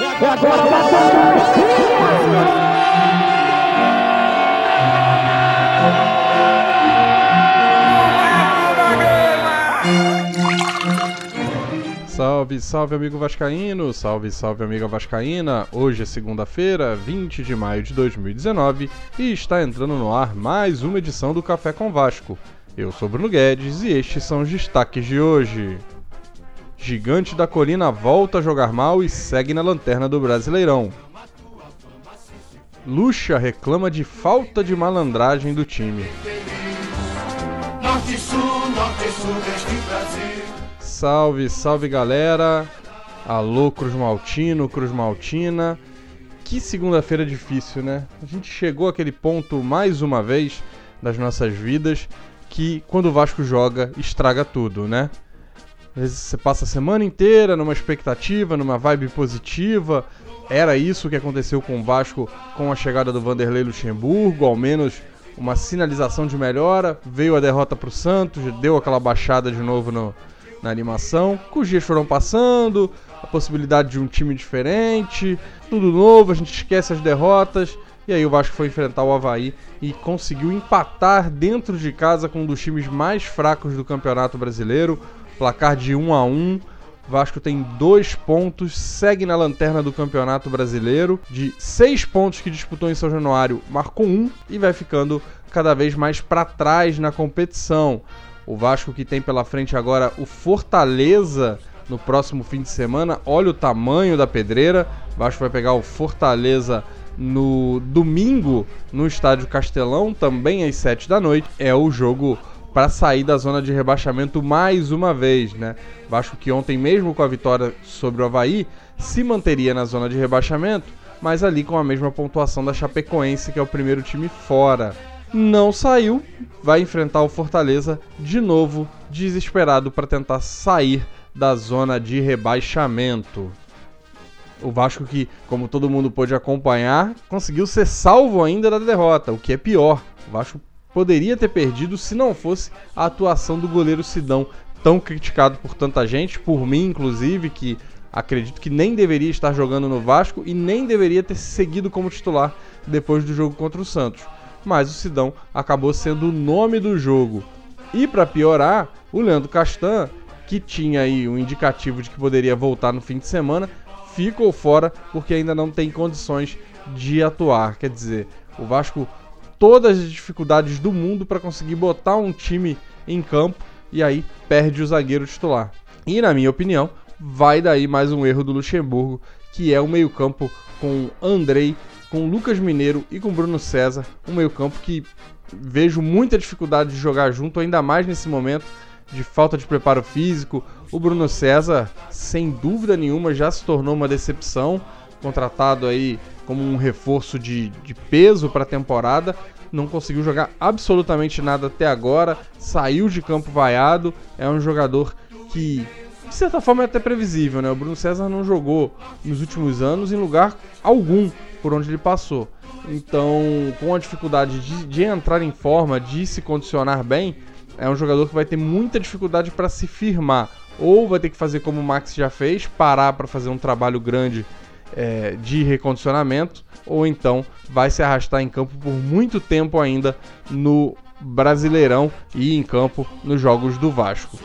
É agora, Salve, salve amigo vascaíno, salve, salve amiga vascaína. Hoje é segunda-feira, 20 de maio de 2019 e está entrando no ar mais uma edição do Café com Vasco. Eu sou Bruno Guedes e estes são os destaques de hoje. Gigante da Colina volta a jogar mal e segue na lanterna do Brasileirão. Lucha reclama de falta de malandragem do time. Salve, salve galera! Alô, Cruz Maltino, Cruz Maltina. Que segunda-feira difícil, né? A gente chegou àquele ponto mais uma vez das nossas vidas que quando o Vasco joga estraga tudo, né? Às vezes você passa a semana inteira numa expectativa, numa vibe positiva. Era isso que aconteceu com o Vasco com a chegada do Vanderlei Luxemburgo, ao menos uma sinalização de melhora. Veio a derrota para o Santos, deu aquela baixada de novo no, na animação. Os dias foram passando, a possibilidade de um time diferente, tudo novo, a gente esquece as derrotas. E aí o Vasco foi enfrentar o Havaí e conseguiu empatar dentro de casa com um dos times mais fracos do Campeonato Brasileiro. Placar de 1 a 1. Vasco tem dois pontos, segue na lanterna do Campeonato Brasileiro. De seis pontos que disputou em São Januário, marcou um e vai ficando cada vez mais para trás na competição. O Vasco que tem pela frente agora o Fortaleza no próximo fim de semana. Olha o tamanho da pedreira. O Vasco vai pegar o Fortaleza no domingo no Estádio Castelão, também às 7 da noite. É o jogo para sair da zona de rebaixamento mais uma vez, né? Vasco que ontem mesmo com a vitória sobre o Havaí se manteria na zona de rebaixamento, mas ali com a mesma pontuação da Chapecoense, que é o primeiro time fora não saiu, vai enfrentar o Fortaleza de novo, desesperado para tentar sair da zona de rebaixamento. O Vasco que, como todo mundo pôde acompanhar, conseguiu ser salvo ainda da derrota, o que é pior. O Vasco poderia ter perdido se não fosse a atuação do goleiro Sidão, tão criticado por tanta gente, por mim inclusive, que acredito que nem deveria estar jogando no Vasco e nem deveria ter seguido como titular depois do jogo contra o Santos mas o Sidão acabou sendo o nome do jogo. E para piorar, o Leandro Castan, que tinha aí um indicativo de que poderia voltar no fim de semana, ficou fora porque ainda não tem condições de atuar. Quer dizer, o Vasco todas as dificuldades do mundo para conseguir botar um time em campo e aí perde o zagueiro titular. E na minha opinião, vai daí mais um erro do Luxemburgo, que é o meio-campo com Andrei com Lucas Mineiro e com Bruno César, um meio-campo que vejo muita dificuldade de jogar junto, ainda mais nesse momento de falta de preparo físico. O Bruno César, sem dúvida nenhuma, já se tornou uma decepção, contratado aí como um reforço de, de peso para a temporada. Não conseguiu jogar absolutamente nada até agora, saiu de campo vaiado. É um jogador que de certa forma é até previsível, né? O Bruno César não jogou nos últimos anos em lugar algum por onde ele passou. Então, com a dificuldade de, de entrar em forma, de se condicionar bem, é um jogador que vai ter muita dificuldade para se firmar. Ou vai ter que fazer como o Max já fez, parar para fazer um trabalho grande é, de recondicionamento, ou então vai se arrastar em campo por muito tempo ainda no Brasileirão e em campo nos jogos do Vasco.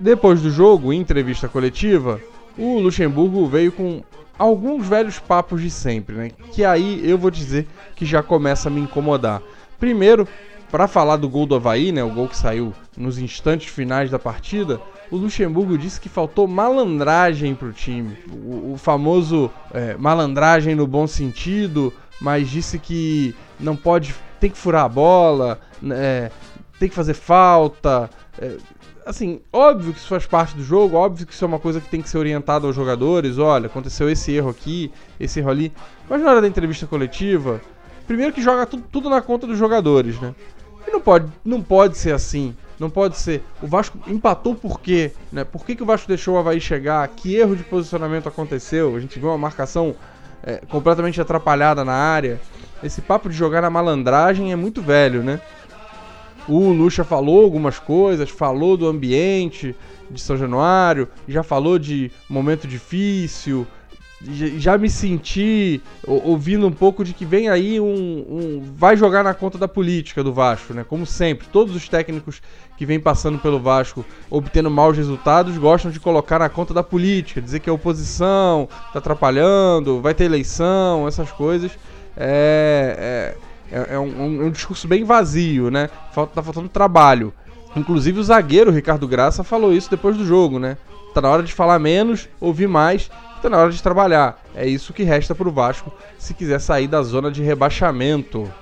Depois do jogo, em entrevista coletiva, o Luxemburgo veio com alguns velhos papos de sempre, né? Que aí eu vou dizer que já começa a me incomodar. Primeiro, para falar do gol do Havaí, né? O gol que saiu nos instantes finais da partida, o Luxemburgo disse que faltou malandragem para o time. O, famoso é, malandragem no bom sentido, mas disse que não pode, tem que furar a bola, é, tem que fazer falta. É, assim, óbvio que isso faz parte do jogo, óbvio que isso é uma coisa que tem que ser orientada aos jogadores. Olha, aconteceu esse erro aqui, esse erro ali. Mas na hora da entrevista coletiva, primeiro que joga tudo, tudo na conta dos jogadores, né? E não pode, não pode ser assim. Não pode ser. O Vasco empatou por quê? Né? Por que, que o Vasco deixou o Havaí chegar? Que erro de posicionamento aconteceu? A gente viu uma marcação é, completamente atrapalhada na área. Esse papo de jogar na malandragem é muito velho, né? O Lucha falou algumas coisas, falou do ambiente de São Januário, já falou de momento difícil, já me senti ouvindo um pouco de que vem aí um, um, vai jogar na conta da política do Vasco, né? Como sempre, todos os técnicos que vêm passando pelo Vasco obtendo maus resultados gostam de colocar na conta da política, dizer que a oposição está atrapalhando, vai ter eleição, essas coisas. É, é, é, é um, um, discurso bem vazio, né? Falta, tá faltando trabalho. Inclusive o zagueiro Ricardo Graça falou isso depois do jogo, né? Tá na hora de falar menos, ouvir mais Está na hora de trabalhar. É isso que resta para o Vasco se quiser sair da zona de rebaixamento.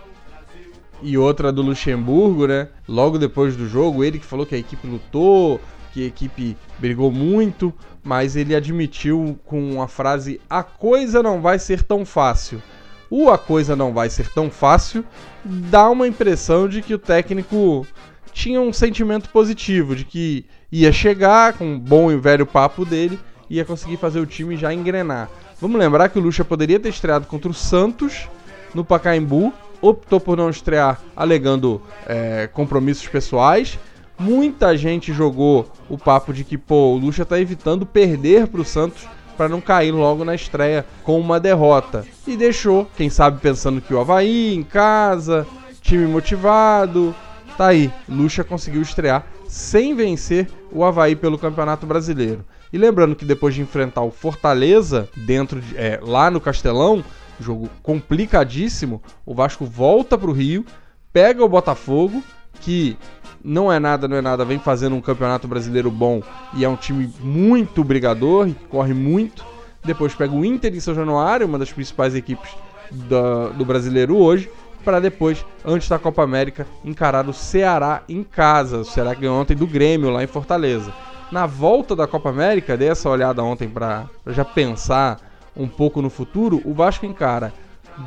E outra do Luxemburgo, né? Logo depois do jogo, ele que falou que a equipe lutou, que a equipe brigou muito, mas ele admitiu com a frase: a coisa não vai ser tão fácil. O a coisa não vai ser tão fácil dá uma impressão de que o técnico tinha um sentimento positivo, de que ia chegar com um bom e velho papo dele ia conseguir fazer o time já engrenar. Vamos lembrar que o Lucha poderia ter estreado contra o Santos no Pacaembu, optou por não estrear alegando é, compromissos pessoais. Muita gente jogou o papo de que pô, o Lucha está evitando perder para o Santos para não cair logo na estreia com uma derrota. E deixou, quem sabe pensando que o Havaí em casa, time motivado, tá aí. Lucha conseguiu estrear sem vencer o Havaí pelo Campeonato Brasileiro. E lembrando que depois de enfrentar o Fortaleza dentro de, é, lá no Castelão, jogo complicadíssimo, o Vasco volta para o Rio, pega o Botafogo, que não é nada, não é nada, vem fazendo um campeonato brasileiro bom e é um time muito brigador, corre muito. Depois pega o Inter em São Januário, uma das principais equipes do, do brasileiro hoje, para depois, antes da Copa América, encarar o Ceará em casa. O Ceará ganhou ontem do Grêmio lá em Fortaleza. Na volta da Copa América, dei essa olhada ontem para já pensar um pouco no futuro, o Vasco encara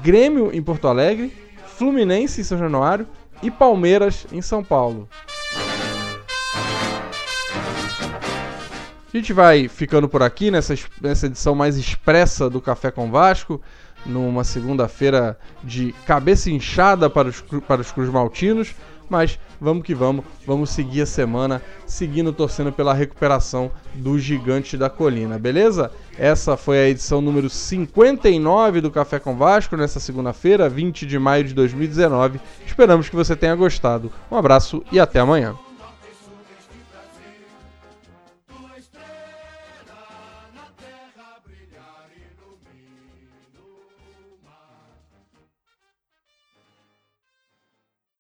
Grêmio em Porto Alegre, Fluminense em São Januário e Palmeiras em São Paulo. A gente vai ficando por aqui nessa, nessa edição mais expressa do Café com Vasco, numa segunda-feira de cabeça inchada para os, para os Cruz Maltinos. Mas vamos que vamos, vamos seguir a semana seguindo torcendo pela recuperação do gigante da colina, beleza? Essa foi a edição número 59 do Café com Vasco nessa segunda-feira, 20 de maio de 2019. Esperamos que você tenha gostado. Um abraço e até amanhã.